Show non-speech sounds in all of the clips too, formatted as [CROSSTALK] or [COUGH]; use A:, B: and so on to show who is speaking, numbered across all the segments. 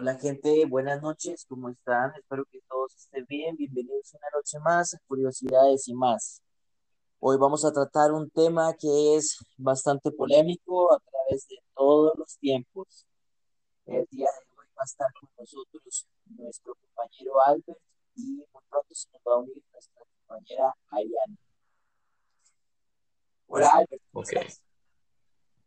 A: Hola gente, buenas noches, ¿cómo están? Espero que todos estén bien. Bienvenidos una noche más a Curiosidades y más. Hoy vamos a tratar un tema que es bastante polémico a través de todos los tiempos. El día de hoy va a estar con nosotros nuestro compañero Albert y muy pronto se nos va a unir nuestra compañera Ariane. Hola Albert. ¿cómo
B: Ok.
A: estás?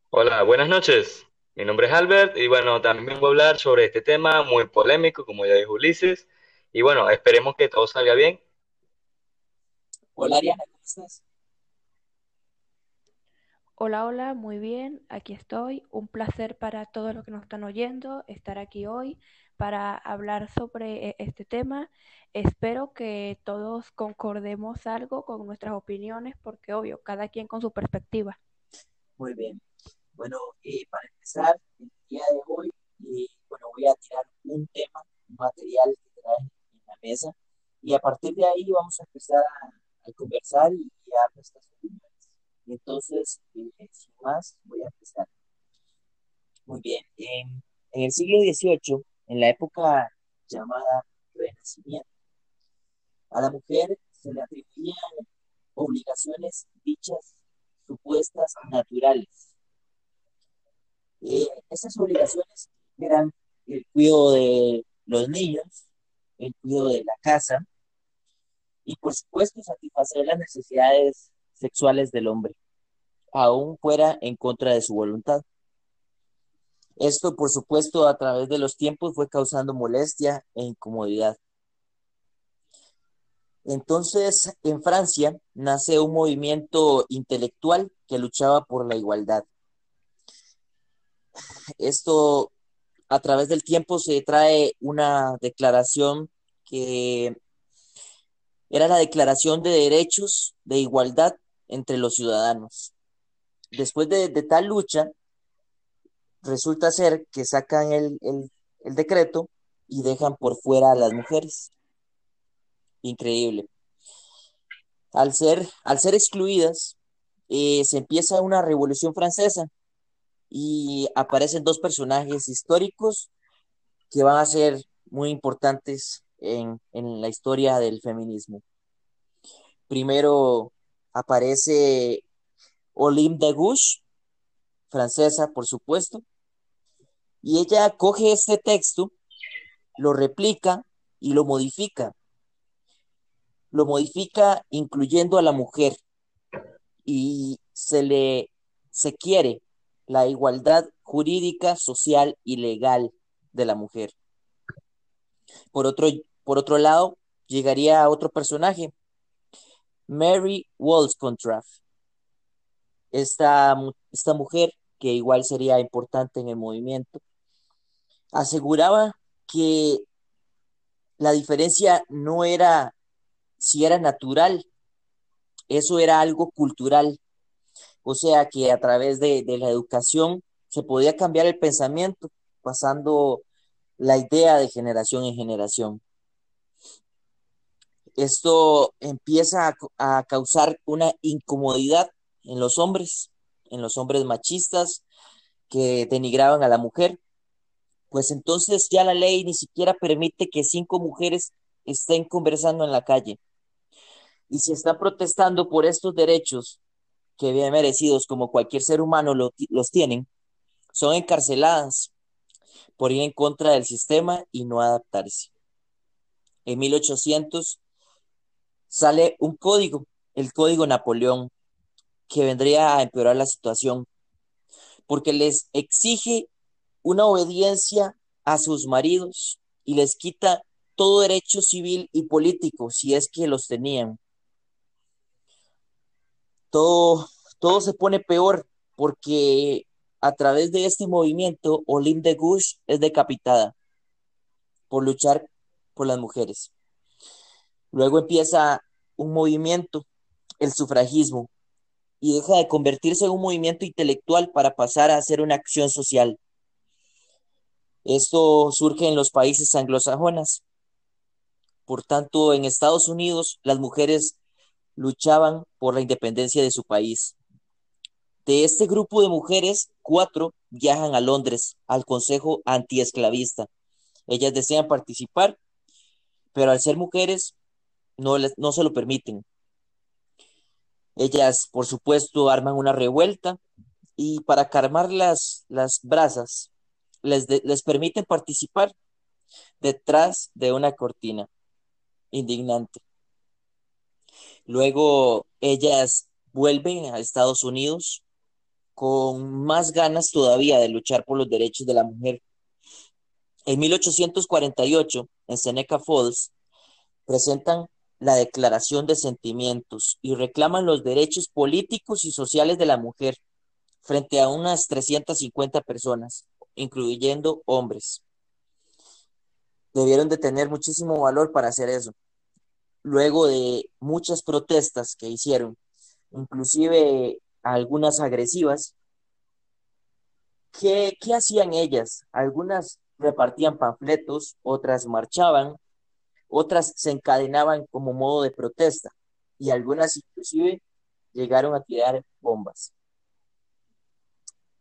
B: Hola, buenas noches. Mi nombre es Albert y bueno, también vengo a hablar sobre este tema muy polémico, como ya dijo Ulises. Y bueno, esperemos que todo salga bien.
A: Hola Ariana, ¿cómo estás?
C: Hola, hola, muy bien, aquí estoy. Un placer para todos los que nos están oyendo estar aquí hoy para hablar sobre eh, este tema. Espero que todos concordemos algo con nuestras opiniones, porque obvio, cada quien con su perspectiva.
A: Muy bien. Bueno, eh, para empezar, el día de hoy, eh, bueno, voy a tirar un tema, un material que trae en la mesa, y a partir de ahí vamos a empezar a, conversar y, y a nuestras opiniones. Entonces, eh, sin más, voy a empezar. Muy bien. En, en el siglo XVIII, en la época llamada Renacimiento, a la mujer se le atribuían obligaciones dichas supuestas naturales. Esas obligaciones eran el cuidado de los niños, el cuidado de la casa y por supuesto satisfacer las necesidades sexuales del hombre, aún fuera en contra de su voluntad. Esto, por supuesto, a través de los tiempos fue causando molestia e incomodidad. Entonces, en Francia nace un movimiento intelectual que luchaba por la igualdad. Esto, a través del tiempo, se trae una declaración que era la Declaración de Derechos de Igualdad entre los ciudadanos. Después de, tal lucha, resulta ser que sacan el, el, el decreto y dejan por fuera a las mujeres. Increíble. Al ser, al ser excluidas, eh, se empieza una revolución francesa y aparecen dos personajes históricos que van a ser muy importantes en, en la historia del feminismo. Primero aparece Olympe de Gouges, francesa, por supuesto, y ella coge este texto, lo replica y lo modifica. Lo modifica incluyendo a la mujer y se le se quiere la igualdad jurídica, social y legal de la mujer. Por otro, por otro lado, llegaría otro personaje, Mary Wollstonecraft. Esta, esta mujer, que igual sería importante en el movimiento, aseguraba que la diferencia no era si era natural, eso era algo cultural. O sea que a través de, de la educación se podía cambiar el pensamiento, pasando la idea de generación en generación. Esto empieza a, a, causar una incomodidad en los hombres, en los hombres machistas que denigraban a la mujer. Pues entonces ya la ley ni siquiera permite que cinco mujeres estén conversando en la calle. Y si están protestando por estos derechos que bien merecidos como cualquier ser humano lo, los tienen, son encarceladas por ir en contra del sistema y no adaptarse. En 1800 sale un código, el código Napoleón, que vendría a empeorar la situación, porque les exige una obediencia a sus maridos y les quita todo derecho civil y político, si es que los tenían. Todo, todo se pone peor porque a través de este movimiento, Olympe de Gouges es decapitada por luchar por las mujeres. Luego empieza un movimiento, el sufragismo, y deja de convertirse en un movimiento intelectual para pasar a ser una acción social. Esto surge en los países anglosajonas. Por tanto, en Estados Unidos, las mujeres luchaban por la independencia de su país. De este grupo de mujeres, cuatro viajan a Londres al Consejo Antiesclavista. Ellas desean participar, pero al ser mujeres no, les, no se lo permiten. Ellas, por supuesto, arman una revuelta y para calmar las, las brasas, les, les permiten participar detrás de una cortina indignante. Luego ellas vuelven a Estados Unidos con más ganas todavía de luchar por los derechos de la mujer. En 1848, en Seneca Falls, presentan la Declaración de Sentimientos y reclaman los derechos políticos y sociales de la mujer frente a unas 350 personas, incluyendo hombres. Debieron de tener muchísimo valor para hacer eso. Luego de muchas protestas que hicieron, inclusive algunas agresivas, ¿qué, qué hacían ellas? Algunas repartían panfletos, otras marchaban, otras se encadenaban como modo de protesta y algunas inclusive llegaron a tirar bombas.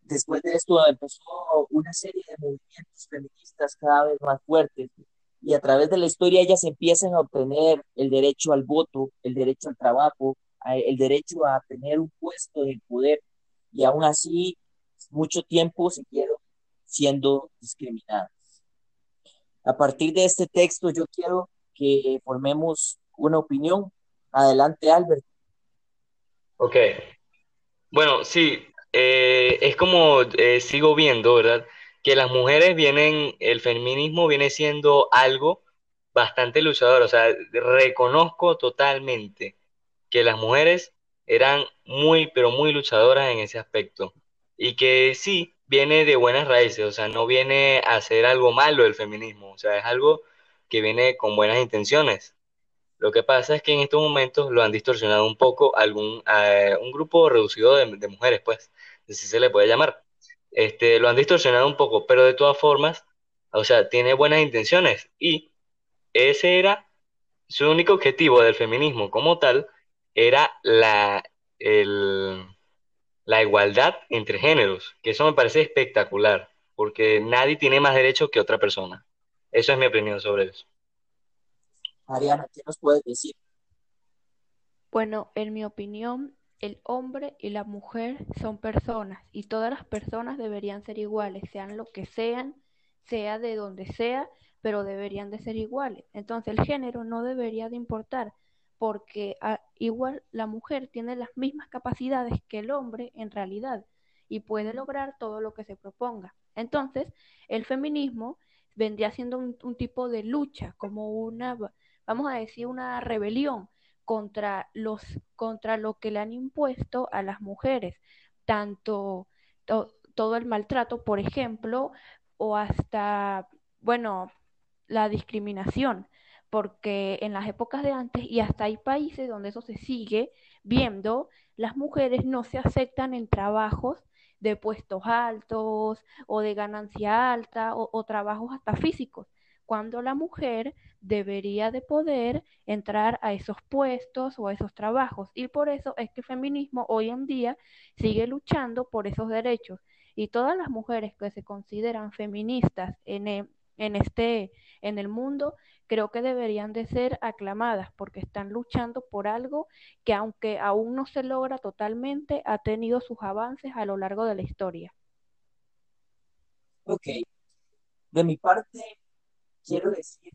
A: Después de esto empezó una serie de movimientos feministas cada vez más fuertes y a través de la historia ellas empiezan a obtener el derecho al voto, el derecho al trabajo, el derecho a tener un puesto de poder y aún así mucho tiempo siguieron siendo discriminadas. A partir de este texto yo quiero que formemos una opinión. Adelante, Albert.
B: Ok. Bueno, sí, eh, es como eh, sigo viendo, ¿verdad? Que las mujeres vienen, el feminismo viene siendo algo bastante luchador, o sea, reconozco totalmente que las mujeres eran muy, pero muy luchadoras en ese aspecto. Y que sí, viene de buenas raíces, o sea, no viene a ser algo malo el feminismo, o sea, es algo que viene con buenas intenciones. Lo que pasa es que en estos momentos lo han distorsionado un poco algún eh, un grupo reducido de, mujeres, pues, así se le puede llamar. Este, lo han distorsionado un poco, pero de todas formas, o sea, tiene buenas intenciones y ese era su único objetivo del feminismo como tal, era la, la igualdad entre géneros, que eso me parece espectacular, porque nadie tiene más derecho que otra persona. Eso es mi opinión sobre eso.
A: Ariana, ¿qué nos puedes decir?
C: Bueno, en mi opinión, el hombre y la mujer son personas y todas las personas deberían ser iguales, sean lo que sean, sea de donde sea, pero deberían de ser iguales. Entonces el género no debería de importar porque ah, igual la mujer tiene las mismas capacidades que el hombre en realidad y puede lograr todo lo que se proponga. Entonces, el feminismo vendría siendo un, tipo de lucha, como una, vamos a decir, una rebelión contra los, contra lo que le han impuesto a las mujeres, tanto todo el maltrato, por ejemplo, o hasta, bueno, la discriminación, porque en las épocas de antes, y hasta hay países donde eso se sigue viendo, las mujeres no se aceptan en trabajos de puestos altos o de ganancia alta o, trabajos hasta físicos, cuando la mujer debería de poder entrar a esos puestos o a esos trabajos. Y por eso es que el feminismo hoy en día sigue luchando por esos derechos. Y todas las mujeres que se consideran feministas en, e, en, este, en el mundo creo que deberían de ser aclamadas porque están luchando por algo que aunque aún no se logra totalmente, ha tenido sus avances a lo largo de la historia.
A: Ok. De mi parte, quiero decir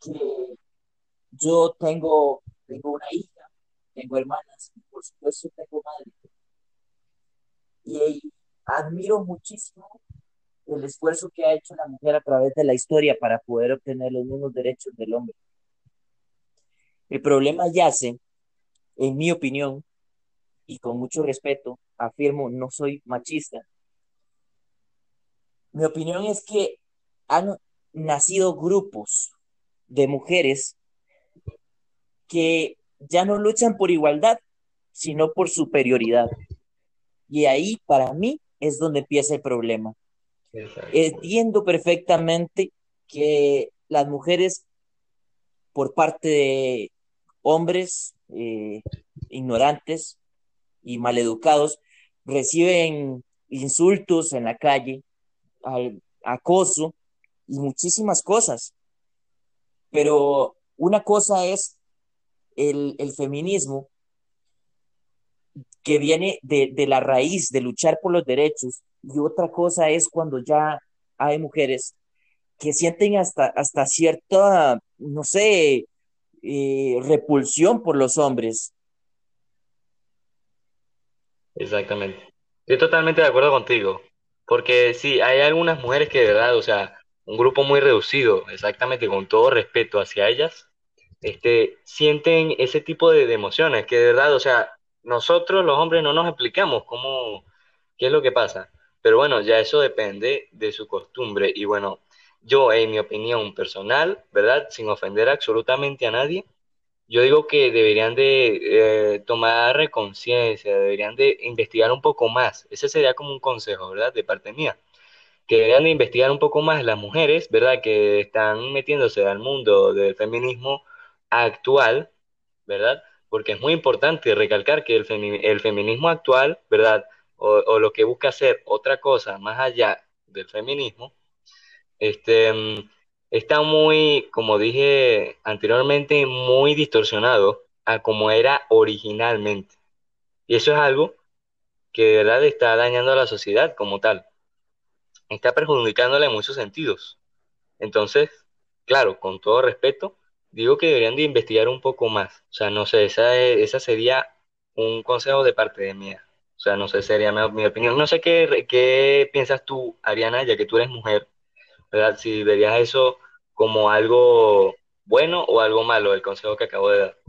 A: que yo tengo, tengo una hija, tengo hermanas, y por supuesto tengo madre. Y admiro muchísimo el esfuerzo que ha hecho la mujer a través de la historia para poder obtener los mismos derechos del hombre. El problema yace, en mi opinión, y con mucho respeto, afirmo, no soy machista. Mi opinión es que han nacido grupos de mujeres que ya no luchan por igualdad, sino por superioridad. Y ahí, para mí, es donde empieza el problema. Entiendo perfectamente que las mujeres, por parte de hombres eh, ignorantes y maleducados, reciben insultos en la calle, acoso, y muchísimas cosas. Pero una cosa es el, el feminismo que viene de, de, la raíz de luchar por los derechos y otra cosa es cuando ya hay mujeres que sienten hasta, hasta cierta, no sé, eh, repulsión por los hombres.
B: Exactamente. Estoy totalmente de acuerdo contigo, porque sí, hay algunas mujeres que de verdad, o sea, un grupo muy reducido, exactamente con todo respeto hacia ellas, este, sienten ese tipo de, emociones, que de verdad, o sea, nosotros los hombres no nos explicamos cómo, qué es lo que pasa. Pero bueno, ya eso depende de su costumbre. Y bueno, yo, en mi opinión personal, ¿verdad? Sin ofender absolutamente a nadie, yo digo que deberían de eh, tomar conciencia, deberían de investigar un poco más. Ese sería como un consejo, ¿verdad? De parte mía. Que deberían de investigar un poco más las mujeres, ¿verdad? Que están metiéndose al mundo del feminismo actual, ¿verdad? Porque es muy importante recalcar que el, feminismo actual, ¿verdad? O, lo que busca hacer otra cosa más allá del feminismo, este, está muy, como dije anteriormente, muy distorsionado a como era originalmente. Y eso es algo que de verdad está dañando a la sociedad como tal. Está perjudicándola en muchos sentidos. Entonces, claro, con todo respeto, digo que deberían de investigar un poco más. O sea, no sé, esa, esa sería un consejo de parte de mía. O sea, no sé, sería mi, mi opinión. No sé qué, qué piensas tú, Ariana, ya que tú eres mujer ¿verdad? Si verías eso como algo bueno o algo malo, el consejo que acabo de dar.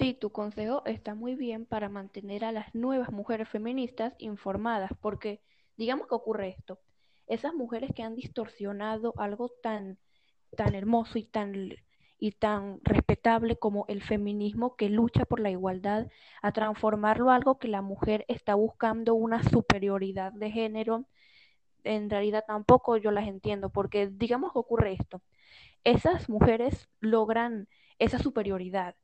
C: Sí, tu consejo está muy bien para mantener a las nuevas mujeres feministas informadas, porque digamos que ocurre esto, esas mujeres que han distorsionado algo tan, tan hermoso y tan, y tan respetable como el feminismo que lucha por la igualdad, a transformarlo a algo que la mujer está buscando una superioridad de género, en realidad tampoco yo las entiendo, porque digamos que ocurre esto, esas mujeres logran esa superioridad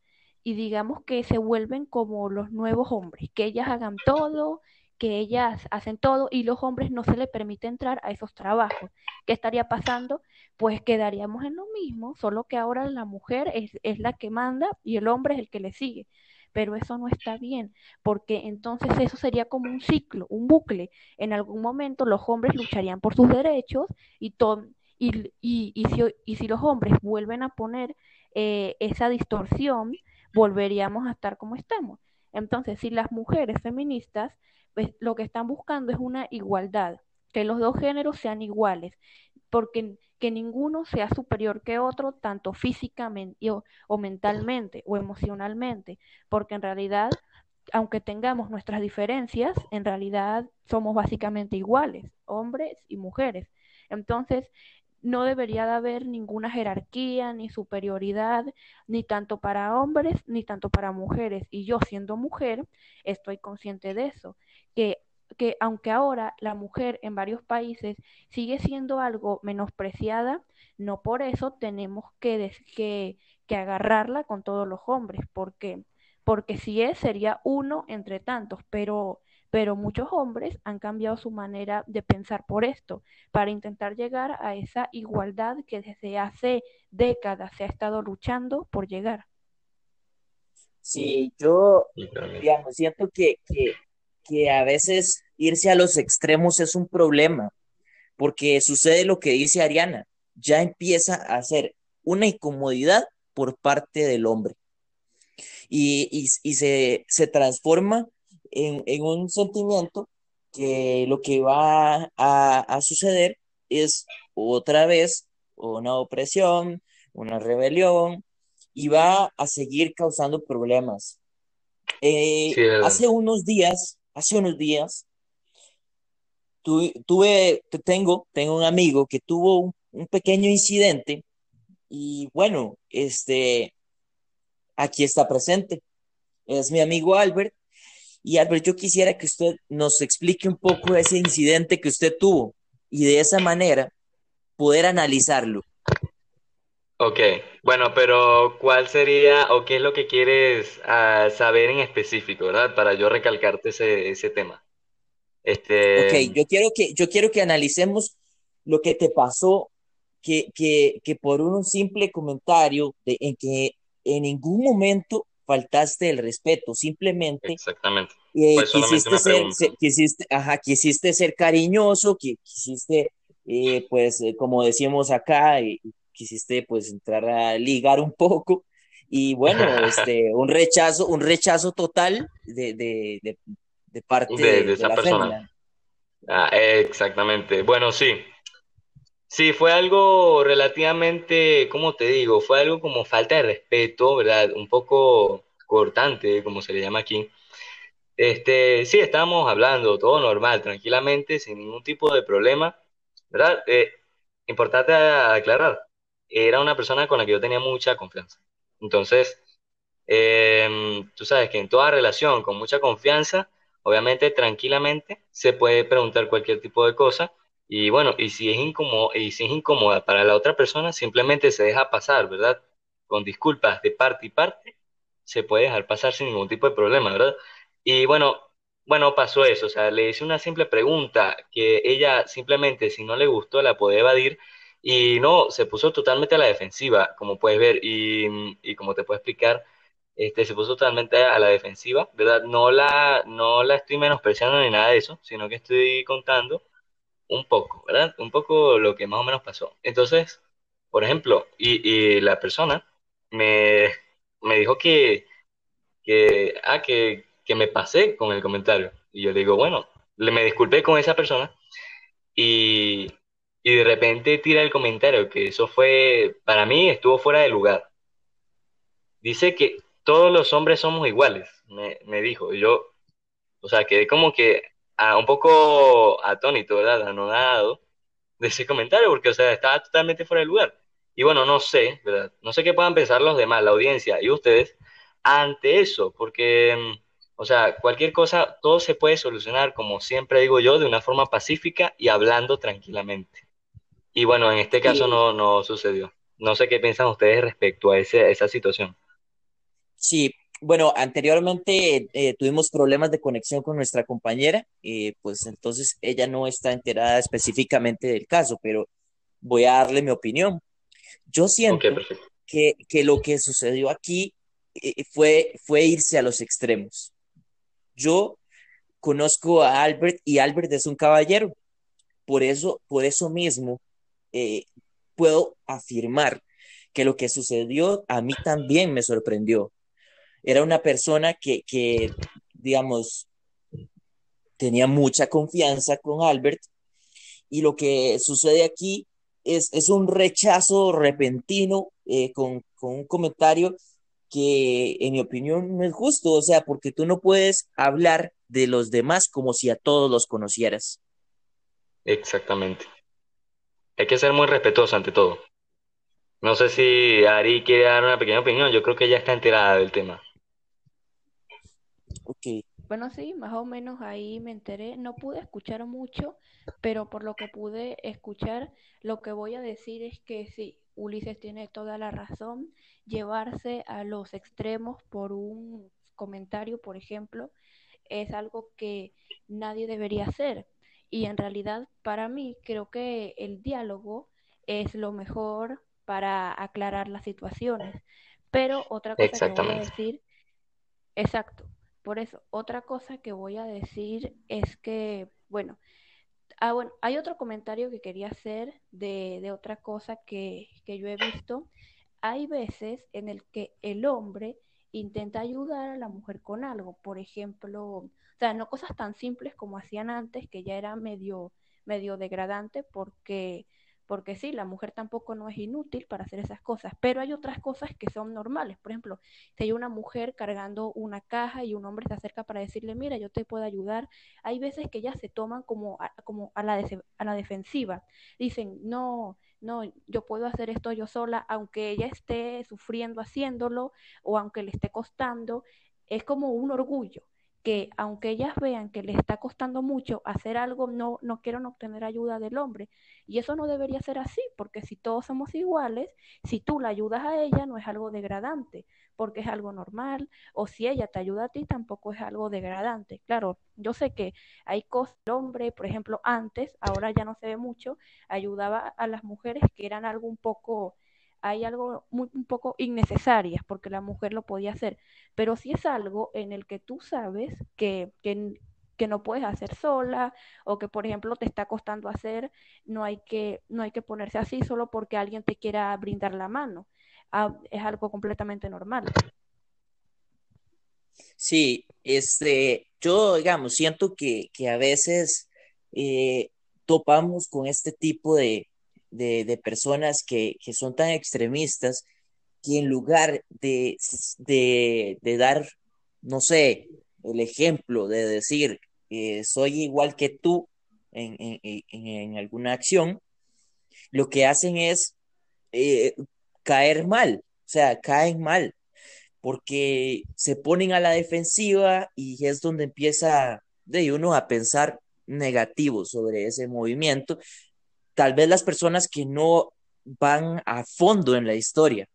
C: y digamos que se vuelven como los nuevos hombres, que ellas hagan todo, que ellas hacen todo y los hombres no se les permite entrar a esos trabajos. ¿Qué estaría pasando? Pues quedaríamos en lo mismo, solo que ahora la mujer es, la que manda y el hombre es el que le sigue pero eso no está bien, porque entonces eso sería como un ciclo, un bucle. En algún momento los hombres lucharían por sus derechos y, y, y, y, si, y si los hombres vuelven a poner eh, esa distorsión, volveríamos a estar como estamos. Entonces, si las mujeres feministas pues, lo que están buscando es una igualdad, que los dos géneros sean iguales, porque que ninguno sea superior que otro, tanto físicamente o, o, mentalmente o emocionalmente, porque en realidad, aunque tengamos nuestras diferencias, en realidad somos básicamente iguales, hombres y mujeres. Entonces, no debería de haber ninguna jerarquía ni superioridad, ni tanto para hombres ni tanto para mujeres. Y yo siendo mujer, estoy consciente de eso, que que aunque ahora la mujer en varios países sigue siendo algo menospreciada, no por eso tenemos que, que, que agarrarla con todos los hombres, porque, porque si es, sería uno entre tantos, pero, pero muchos hombres han cambiado su manera de pensar por esto, para intentar llegar a esa igualdad que desde hace décadas se ha estado luchando por llegar.
A: Sí, yo digamos, siento que, que que a veces irse a los extremos es un problema, porque sucede lo que dice Ariana, ya empieza a ser una incomodidad por parte del hombre y, y, se, se, transforma en, en, un sentimiento que lo que va a, a suceder es otra vez una opresión, una rebelión y va a seguir causando problemas. Eh, sí, hace unos días hace unos días tuve, tengo, tengo un amigo que tuvo un, un, pequeño incidente y bueno, este, aquí está presente. Es mi amigo Albert. Y Albert, yo quisiera que usted nos explique un poco ese incidente que usted tuvo y de esa manera poder analizarlo.
B: Ok, bueno, pero ¿cuál sería o qué es lo que quieres uh, saber en específico, verdad? Para yo recalcarte ese, ese tema.
A: Este... Ok, yo quiero, que, yo quiero que analicemos lo que te pasó, que, que, que por un simple comentario de, en que en ningún momento faltaste el respeto, simplemente
B: Exactamente.
A: eh, quisiste ser, se- quisiste, ajá, quisiste ser cariñoso, qui- quisiste, eh, pues, eh, como decimos acá, eh, quisiste, pues, entrar a ligar un poco, y bueno, [LAUGHS] este, un rechazo, un rechazo total de, de, de, de parte
B: De, esa
A: la
B: persona. Ah, exactamente. Bueno, sí. Sí, fue algo relativamente, ¿cómo te digo? Fue algo como falta de respeto, ¿verdad? Un poco cortante, como se le llama aquí. Este, sí, estábamos hablando, todo normal, tranquilamente, sin ningún tipo de problema, ¿verdad? Eh, importante aclarar, era una persona con la que yo tenía mucha confianza. Entonces, em, tú sabes que en toda relación con mucha confianza, obviamente tranquilamente se puede preguntar cualquier tipo de cosa y bueno, y si es y si es incómoda para la otra persona, simplemente se deja pasar, ¿verdad? Con disculpas de parte y parte, se puede dejar pasar sin ningún tipo de problema, ¿verdad? Y bueno, bueno, pasó eso, o sea, le hice una simple pregunta que ella simplemente, si no le gustó, la podía evadir y no, se puso totalmente a la defensiva, como puedes ver, y, y como te puedo explicar, este, se puso totalmente a la defensiva, ¿verdad? No la, no la estoy menospreciando ni nada de eso, sino que estoy contando un poco, ¿verdad? Un poco lo que más o menos pasó. Entonces, por ejemplo, y, y la persona me, me dijo que, que, ah, que, que me pasé con el comentario. Y yo le digo, bueno, le me disculpé con esa persona y, y de repente tira el comentario, que eso fue, para mí estuvo fuera de lugar. Dice que todos los hombres somos iguales, me, me dijo. Y yo, o sea, quedé como que ah, un poco atónito, ¿verdad? Anonadado de ese comentario, porque, o sea, estaba totalmente fuera de lugar. Y bueno, no sé, ¿verdad? No sé qué puedan pensar los demás, la audiencia y ustedes, ante eso, porque, mm, o sea, cualquier cosa, todo se puede solucionar, como siempre digo yo, de una forma pacífica y hablando tranquilamente. Y bueno, en este caso
A: Sí,
B: no, no sucedió. No sé qué piensan ustedes respecto a ese, a esa situación.
A: sí. Bueno, anteriormente eh, tuvimos problemas de conexión con nuestra compañera, eh, pues entonces ella no está enterada específicamente del caso, pero voy a darle mi opinión. Yo siento que, que lo que sucedió aquí eh, fue, fue irse a los extremos. Yo conozco a Albert y Albert es un caballero. Por eso, por eso mismo, puedo afirmar que lo que sucedió a mí también me sorprendió. Era una persona que, que, digamos, tenía mucha confianza con Albert y lo que sucede aquí es, es un rechazo repentino eh, con, con un comentario que en mi opinión no es justo, o sea, porque tú no puedes hablar de los demás como si a todos los conocieras.
B: Exactamente. Hay que ser muy respetuoso ante todo. No sé si Ari quiere dar una pequeña opinión. Yo creo que ella está enterada del tema.
A: Ok,
C: Bueno, sí, más o menos ahí me enteré. No pude escuchar mucho, pero por lo que pude escuchar, lo que voy a decir es que sí, Ulises tiene toda la razón. Llevarse a los extremos por un comentario, por ejemplo, es algo que nadie debería hacer. Y en realidad, para mí, creo que el diálogo es lo mejor para aclarar las situaciones. Pero otra cosa que voy a decir Exacto. Por eso, otra cosa que voy a decir es que, bueno, ah, bueno, hay otro comentario que quería hacer de, de otra cosa que, que yo he visto. Hay veces en el que el hombre intenta ayudar a la mujer con algo, por ejemplo, o sea, no cosas tan simples como hacían antes, que ya era medio, medio degradante, porque, porque sí, la mujer tampoco no es inútil para hacer esas cosas, pero hay otras cosas que son normales. Por ejemplo, si hay una mujer cargando una caja y un hombre se acerca para decirle, mira, yo te puedo ayudar, hay veces que ellas se toman como a, como a, la, de, a la defensiva. Dicen, no, no, yo puedo hacer esto yo sola, aunque ella esté sufriendo haciéndolo o aunque le esté costando, es como un orgullo que aunque ellas vean que les está costando mucho hacer algo, no, no quieren obtener ayuda del hombre. Y eso no debería ser así, porque si todos somos iguales, si tú la ayudas a ella, no es algo degradante, porque es algo normal, o si ella te ayuda a ti, tampoco es algo degradante. Claro, yo sé que hay cosas, el hombre, por ejemplo, antes, ahora ya no se ve mucho, ayudaba a las mujeres que eran algo un poco hay algo muy, un poco innecesarias porque la mujer lo podía hacer, pero si es algo en el que tú sabes que, que, no puedes hacer sola o que por ejemplo te está costando hacer, no hay que, no hay que ponerse así solo porque alguien te quiera brindar la mano. Ah, es algo completamente normal.
A: Sí, este, yo digamos, siento que, que a veces eh, topamos con este tipo de, de, personas que, son tan extremistas que en lugar de, de, dar, no sé, el ejemplo de decir, eh, soy igual que tú en, en, alguna acción, lo que hacen es eh, caer mal, o sea, caen mal, porque se ponen a la defensiva y es donde empieza de uno a pensar negativo sobre ese movimiento tal vez las personas que no van a fondo en la historia,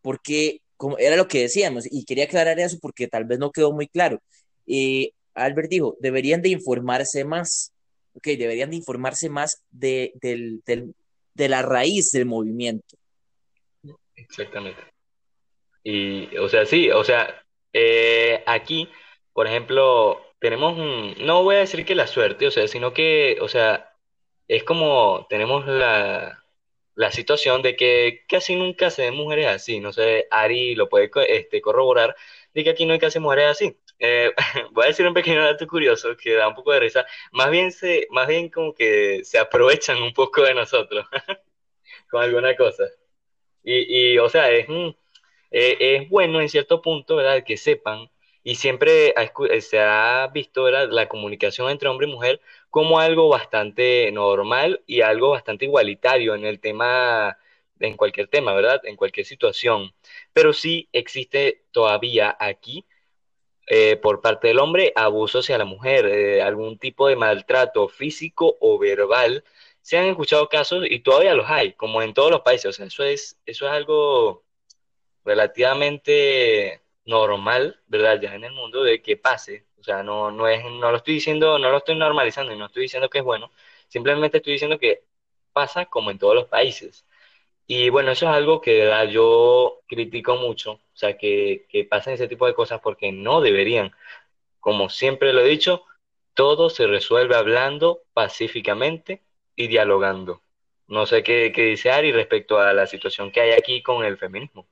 A: porque como era lo que decíamos, y quería aclarar eso porque tal vez no quedó muy claro. Eh, Albert dijo, deberían de informarse más, ok, deberían de informarse más de, de la raíz del movimiento.
B: Exactamente. Y, o sea, sí, o sea, eh, aquí, por ejemplo, tenemos, no voy a decir que la suerte, o sea, sino que, o sea, es como tenemos la, situación de que casi nunca se ven mujeres así. No sé, Ari lo puede este, corroborar, de que aquí no hay casi mujeres así. Eh, [LAUGHS] voy a decir un pequeño dato curioso que da un poco de risa. Más bien, se, más bien como que se aprovechan un poco de nosotros [LAUGHS] con alguna cosa. Y, y o sea, es, eh, es bueno en cierto punto, ¿verdad? Que sepan y siempre se ha visto ¿verdad? la comunicación entre hombre y mujer como algo bastante normal y algo bastante igualitario en el tema, en cualquier tema, ¿verdad? En cualquier situación. Pero sí existe todavía aquí, eh, por parte del hombre, abuso hacia la mujer, eh, algún tipo de maltrato físico o verbal. Se han escuchado casos y todavía los hay, como en todos los países. O sea, eso es, eso es algo relativamente normal, ¿verdad? Ya en el mundo de que pase, o sea, no, no es, no lo estoy diciendo, no lo estoy normalizando y no estoy diciendo que es bueno, simplemente estoy diciendo que pasa como en todos los países. Y bueno, eso es algo que ¿verdad? yo critico mucho, o sea, que, que pasen ese tipo de cosas porque no deberían. Como siempre lo he dicho, todo se resuelve hablando pacíficamente y dialogando. No sé qué, qué dice Ari respecto a la situación que hay aquí con el feminismo.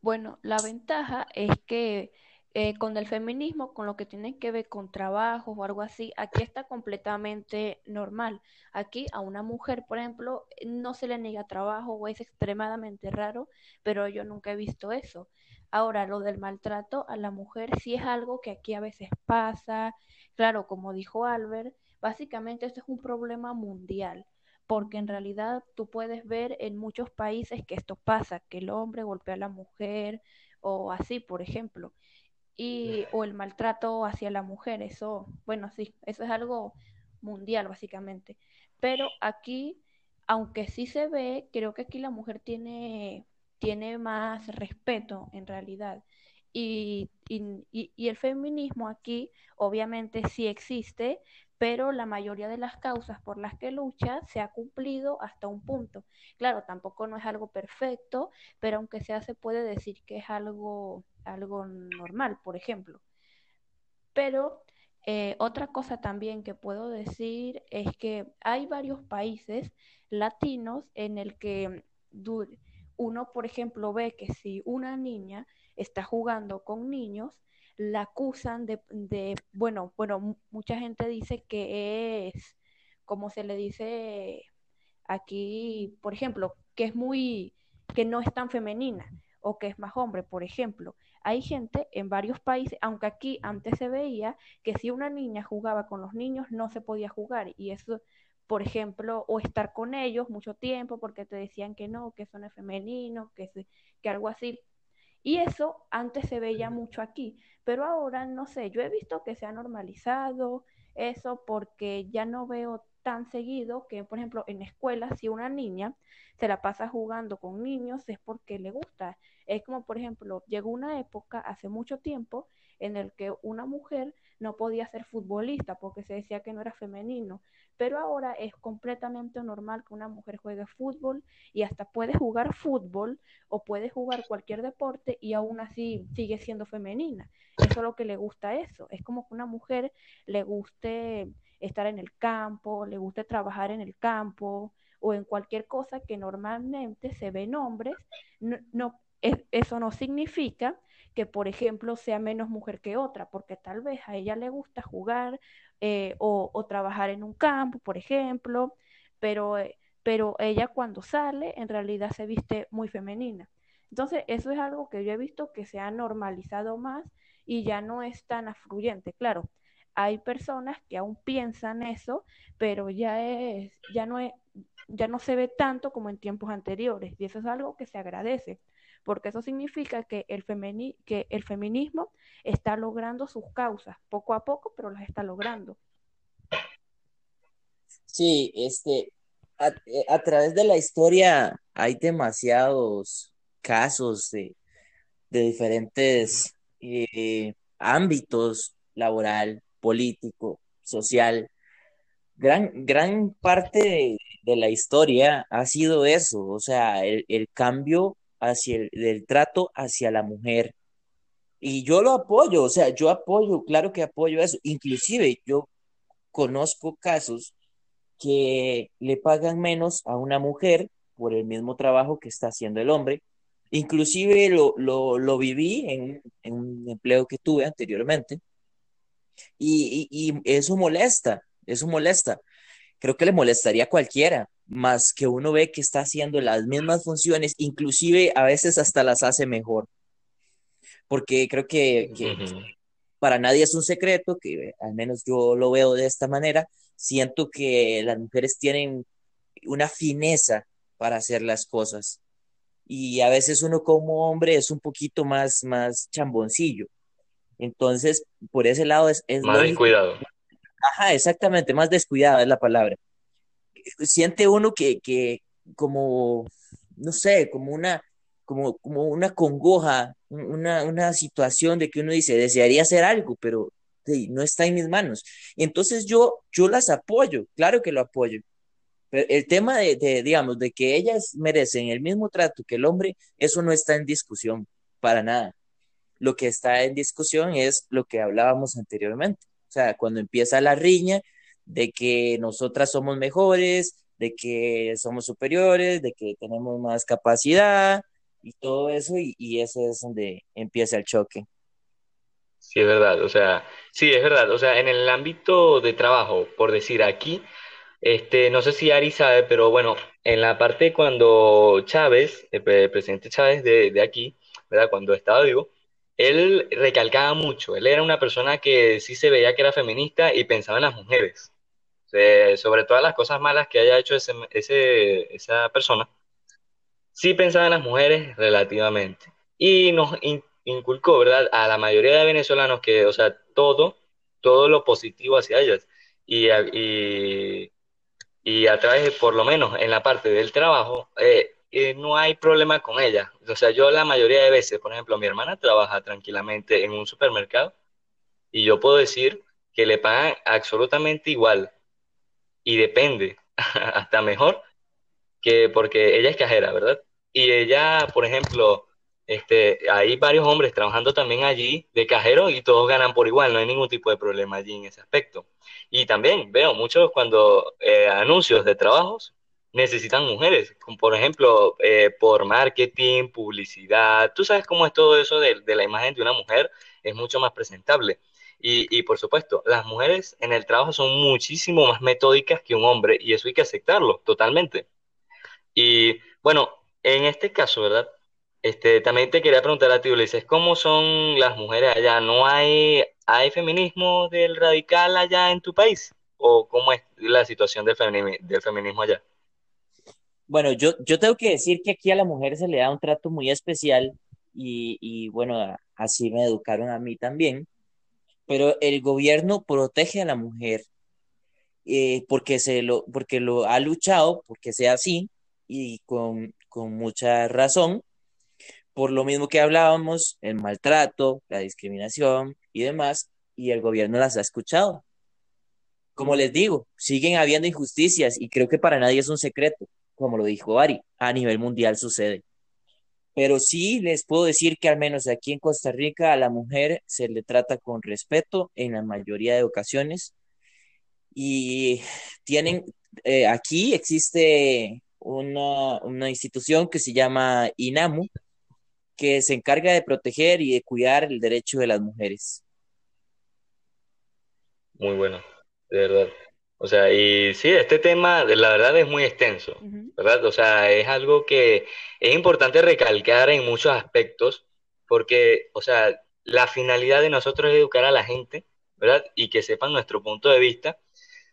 C: Bueno, la ventaja es que eh, con el feminismo, con lo que tiene que ver con trabajo o algo así, aquí está completamente normal. Aquí a una mujer, por ejemplo, no se le niega trabajo o es extremadamente raro, pero yo nunca he visto eso. Ahora, lo del maltrato a la mujer sí es algo que aquí a veces pasa. Claro, como dijo Albert, básicamente esto es un problema mundial porque en realidad tú puedes ver en muchos países que esto pasa, que el hombre golpea a la mujer o así, por ejemplo, y o el maltrato hacia la mujer, eso, bueno, sí, eso es algo mundial básicamente. Pero aquí, aunque sí se ve, creo que aquí la mujer tiene tiene más respeto en realidad. Y, y, y, el feminismo aquí obviamente sí existe, pero la mayoría de las causas por las que lucha se ha cumplido hasta un punto. Claro, tampoco no es algo perfecto, pero aunque sea se puede decir que es algo, algo normal, por ejemplo. Pero eh, otra cosa también que puedo decir es que hay varios países latinos en el que uno, por ejemplo, ve que si una niña está jugando con niños, la acusan de, de, bueno, bueno, mucha gente dice que es, como se le dice aquí, por ejemplo, que es muy, que no es tan femenina o que es más hombre, por ejemplo. Hay gente en varios países, aunque aquí antes se veía que si una niña jugaba con los niños no se podía jugar y eso, por ejemplo, o estar con ellos mucho tiempo porque te decían que no, que eso no femenino, que, que algo así. Y eso antes se veía mucho aquí, pero ahora no sé, yo he visto que se ha normalizado eso porque ya no veo tan seguido que, por ejemplo, en escuelas, si una niña se la pasa jugando con niños es porque le gusta. Es como, por ejemplo, llegó una época hace mucho tiempo en el que una mujer no podía ser futbolista porque se decía que no era femenino, pero ahora es completamente normal que una mujer juegue fútbol y hasta puede jugar fútbol o puede jugar cualquier deporte y aún así sigue siendo femenina. Eso es lo que le gusta eso. Es como que una mujer le guste estar en el campo, le guste trabajar en el campo o en cualquier cosa que normalmente se ve en hombres. No, eso no significa que, por ejemplo, sea menos mujer que otra, porque tal vez a ella le gusta jugar eh, o, trabajar en un campo, por ejemplo, pero, eh, pero ella cuando sale en realidad se viste muy femenina. Entonces, eso es algo que yo he visto que se ha normalizado más y ya no es tan afluyente. Claro, hay personas que aún piensan eso, pero ya es, ya no es, ya no se ve tanto como en tiempos anteriores, y eso es algo que se agradece porque eso significa que el, que el feminismo está logrando sus causas, poco a poco, pero las está logrando.
A: Sí, este, a, través de la historia hay demasiados casos de, diferentes eh, ámbitos laboral, político, social. Gran, gran parte de, la historia ha sido eso, o sea, el, el cambio hacia el del trato hacia la mujer. Y yo lo apoyo, o sea, yo apoyo, claro que apoyo eso. Inclusive yo conozco casos que le pagan menos a una mujer por el mismo trabajo que está haciendo el hombre. Inclusive lo, lo, viví en, en, un empleo que tuve anteriormente. Y, y, y, eso molesta, eso molesta. Creo que le molestaría a cualquiera, más que uno ve que está haciendo las mismas funciones, inclusive a veces hasta las hace mejor. Porque creo que, para nadie es un secreto, que al menos yo lo veo de esta manera, siento que las mujeres tienen una fineza para hacer las cosas. Y a veces uno como hombre es un poquito más, más chamboncillo. Entonces, por ese lado es... es
B: más descuidado.
A: Ajá, exactamente, más descuidado es la palabra siente uno que, que como, no sé, como una, como, como una congoja, una, una situación de que uno dice, desearía hacer algo, pero no está en mis manos. Entonces yo, yo las apoyo, claro que lo apoyo. Pero el tema de, de, digamos, de que ellas merecen el mismo trato que el hombre, eso no está en discusión, para nada. Lo que está en discusión es lo que hablábamos anteriormente. O sea, cuando empieza la riña, de que nosotras somos mejores, de que somos superiores, de que tenemos más capacidad y todo eso, y, ese es donde empieza el choque.
B: Sí, es verdad, o sea, sí, es verdad, o sea, en el ámbito de trabajo, por decir aquí, este, no sé si Ari sabe, pero bueno, en la parte cuando Chávez, el presidente Chávez de, de aquí, ¿verdad? Cuando estaba vivo, él recalcaba mucho, él era una persona que sí se veía que era feminista y pensaba en las mujeres sobre todas las cosas malas que haya hecho ese, esa persona, sí pensaba en las mujeres relativamente. Y nos inculcó, ¿verdad?, a la mayoría de venezolanos que, o sea, todo, todo lo positivo hacia ellas. Y, y, y a través, por lo menos en la parte del trabajo, eh, eh, no hay problema con ellas. O sea, yo la mayoría de veces, por ejemplo, mi hermana trabaja tranquilamente en un supermercado y yo puedo decir que le pagan absolutamente igual y depende, [LAUGHS] hasta mejor, que porque ella es cajera, ¿verdad? Y ella, por ejemplo, este, hay varios hombres trabajando también allí de cajero y todos ganan por igual, no hay ningún tipo de problema allí en ese aspecto. Y también veo muchos cuando eh, anuncios de trabajos necesitan mujeres, como por ejemplo, eh, por marketing, publicidad, tú sabes cómo es todo eso de, de la imagen de una mujer, es mucho más presentable. Y, por supuesto, las mujeres en el trabajo son muchísimo más metódicas que un hombre y eso hay que aceptarlo totalmente. Y bueno, en este caso, ¿verdad? Este, también te quería preguntar a ti, Ulises, ¿cómo son las mujeres allá? ¿No hay, hay feminismo del radical allá en tu país? ¿O cómo es la situación del, del feminismo allá?
A: Bueno, yo, yo tengo que decir que aquí a la mujer se le da un trato muy especial y, y bueno, así me educaron a mí también. Pero el gobierno protege a la mujer eh, porque, se lo, porque lo ha luchado, porque sea así, y con, con mucha razón, por lo mismo que hablábamos, el maltrato, la discriminación y demás, y el gobierno las ha escuchado. Como les digo, siguen habiendo injusticias y creo que para nadie es un secreto, como lo dijo Ari, a nivel mundial sucede. Pero sí les puedo decir que al menos aquí en Costa Rica a la mujer se le trata con respeto en la mayoría de ocasiones y tienen, eh, aquí existe una, una institución que se llama INAMU, que se encarga de proteger y de cuidar el derecho de las mujeres.
B: Muy bueno, de verdad. O sea, y sí, este tema, la verdad, es muy extenso. ¿verdad? O sea, es algo que es importante recalcar en muchos aspectos, porque, o sea, la finalidad de nosotros es educar a la gente, ¿verdad? Y que sepan nuestro punto de vista,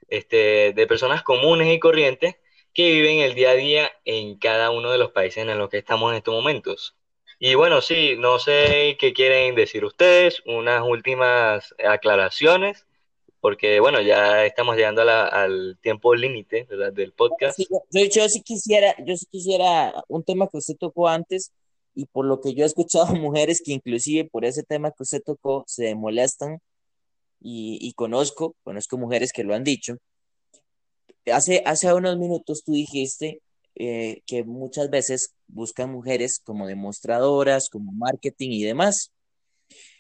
B: este, de personas comunes y corrientes que viven el día a día en cada uno de los países en los que estamos en estos momentos. Y bueno, sí, no sé qué quieren decir ustedes, unas últimas aclaraciones porque bueno, ya estamos llegando a la- al tiempo límite, del
A: Sí,
B: podcast.
A: yo, yo- yo sí quisiera, yo sí quisiera un tema que usted tocó antes y por lo que yo he escuchado [LAUGHS] mujeres que inclusive por ese tema que usted tocó se molestan y, y conozco, conozco mujeres que lo han dicho. Hace, hace unos minutos tú dijiste eh, que muchas veces buscan mujeres como demostradoras, como marketing y demás.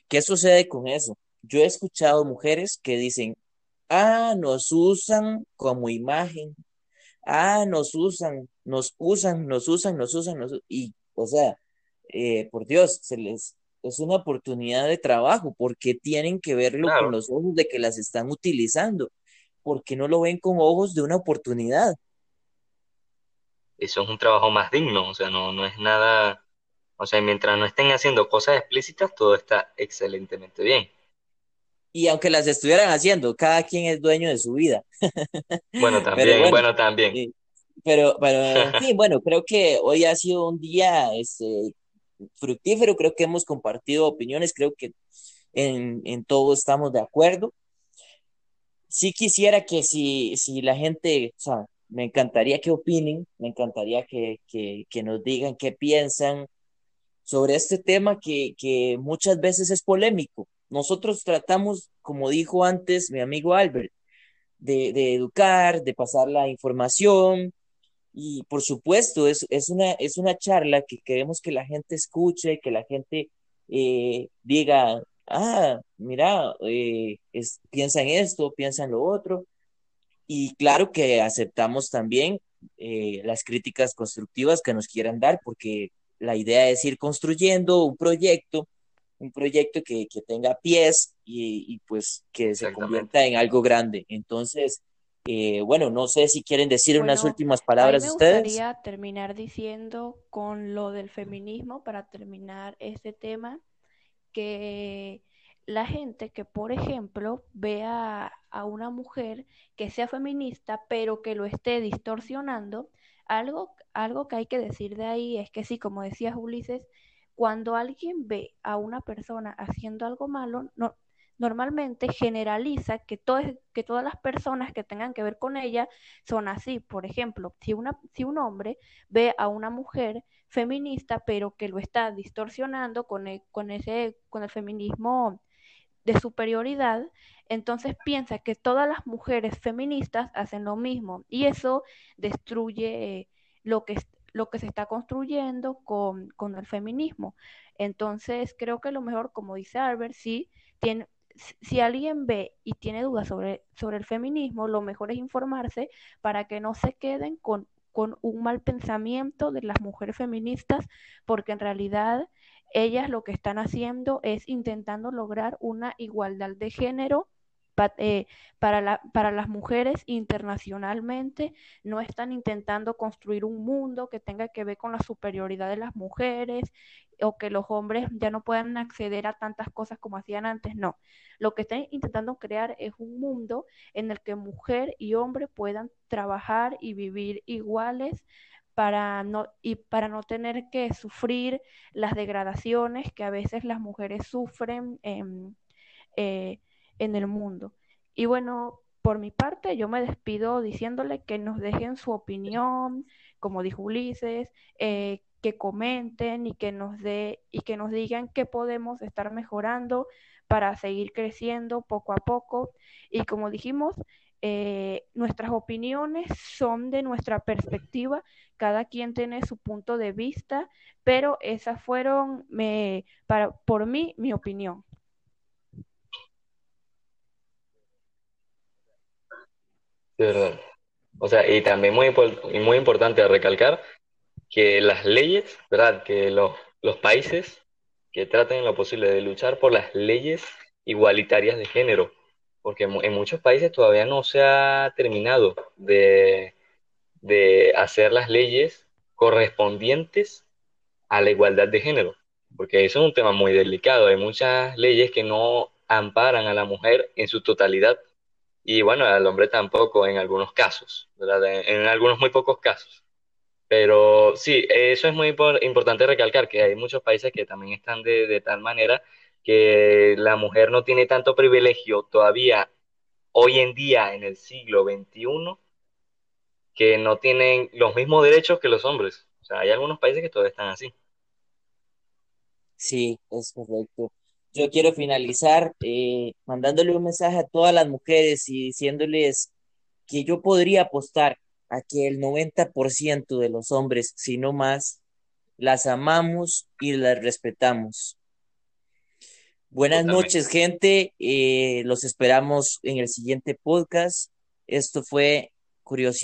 A: ¿Qué sucede con eso? Yo he escuchado mujeres que dicen, ah, nos usan como imagen, ah, nos usan, nos usan, nos usan, nos usan, nos u-". y, o sea, eh, por Dios, se les es una oportunidad de trabajo, porque tienen que verlo con los ojos de que las están utilizando, porque no lo ven con ojos de una oportunidad.
B: eso es un trabajo más digno, o sea, no, no es nada, o sea, mientras no estén haciendo cosas explícitas, todo está excelentemente bien.
A: Y aunque las estuvieran haciendo, cada quien es dueño de su vida.
B: Bueno, [LAUGHS] también,
A: bueno,
B: bueno, también.
A: pero, pero [LAUGHS] fin, bueno, creo que hoy ha sido un día este, fructífero, creo que hemos compartido opiniones, creo que en, en todo estamos de acuerdo. Sí quisiera que si, si la gente, o sea, me encantaría que opinen, me encantaría que, que, que nos digan qué piensan sobre este tema que, que muchas veces es polémico. Nosotros tratamos, como dijo antes mi amigo Albert, de, educar, de pasar la información. Y por supuesto es, es una, es una charla que queremos que la gente escuche, que la gente eh, diga, ah, mira, eh, piensa en esto, piensa en lo otro y claro que aceptamos también eh, las críticas constructivas que nos quieran dar, porque la idea es ir construyendo un proyecto, un proyecto que, que tenga pies y, y, pues que se convierta en algo grande. Entonces, eh, bueno, no sé si quieren decir unas últimas
C: a mí
A: palabras
C: me
A: ustedes.
C: gustaría terminar diciendo con lo del feminismo para terminar este tema, que la gente que, por ejemplo, vea a una mujer que sea feminista, pero que lo esté distorsionando, algo, algo que hay que decir de ahí es que sí, como decías Ulises, cuando alguien ve a una persona haciendo algo malo, no, normalmente generaliza que, todas las personas que tengan que ver con ella son así. Por ejemplo, si, un hombre ve a una mujer feminista, pero que lo está distorsionando con el, con el feminismo de superioridad, entonces piensa que todas las mujeres feministas hacen lo mismo y eso destruye lo que, lo que se está construyendo con, con el feminismo. Entonces creo que lo mejor, como dice Albert, sí, si alguien ve y tiene dudas sobre, sobre el feminismo, lo mejor es informarse para que no se queden con, con un mal pensamiento de las mujeres feministas, porque en realidad ellas lo que están haciendo es intentando lograr una igualdad de género eh, para, la, para, las mujeres internacionalmente. No están intentando construir un mundo que tenga que ver con la superioridad de las mujeres o que los hombres ya no puedan acceder a tantas cosas como hacían antes. No, lo que están intentando crear es un mundo en el que mujer y hombre puedan trabajar y vivir iguales para no, y para no tener que sufrir las degradaciones que a veces las mujeres sufren en, eh, en el mundo. Y bueno, por mi parte, yo me despido diciéndole que nos dejen su opinión, como dijo Ulises, eh, que comenten y que nos de, y que nos digan qué podemos estar mejorando para seguir creciendo poco a poco. Y como dijimos, eh, nuestras opiniones son de nuestra perspectiva, cada quien tiene su punto de vista, pero esas fueron, me, para, por mí, mi opinión.
B: De verdad. O sea, y también muy, muy importante recalcar que las leyes, ¿verdad? Que los, los países que traten lo posible de luchar por las leyes igualitarias de género, porque en muchos países todavía no se ha terminado de, de hacer las leyes correspondientes a la igualdad de género, porque eso es un tema muy delicado. Hay muchas leyes que no amparan a la mujer en su totalidad y bueno, al hombre tampoco en algunos casos. En, algunos muy pocos casos. Pero sí, eso es muy importante recalcar, que hay muchos países que también están de, de tal manera que la mujer no tiene tanto privilegio todavía hoy en día, en el siglo XXI, que no tienen los mismos derechos que los hombres. O sea, hay algunos países que todavía están así.
A: Sí, es correcto. Yo quiero finalizar eh, mandándole un mensaje a todas las mujeres y diciéndoles que yo podría apostar a que el 90% de los hombres, si no más, las amamos y las respetamos. Buenas noches, gente. Eh, los esperamos en el siguiente podcast. Esto fue Curiosidad.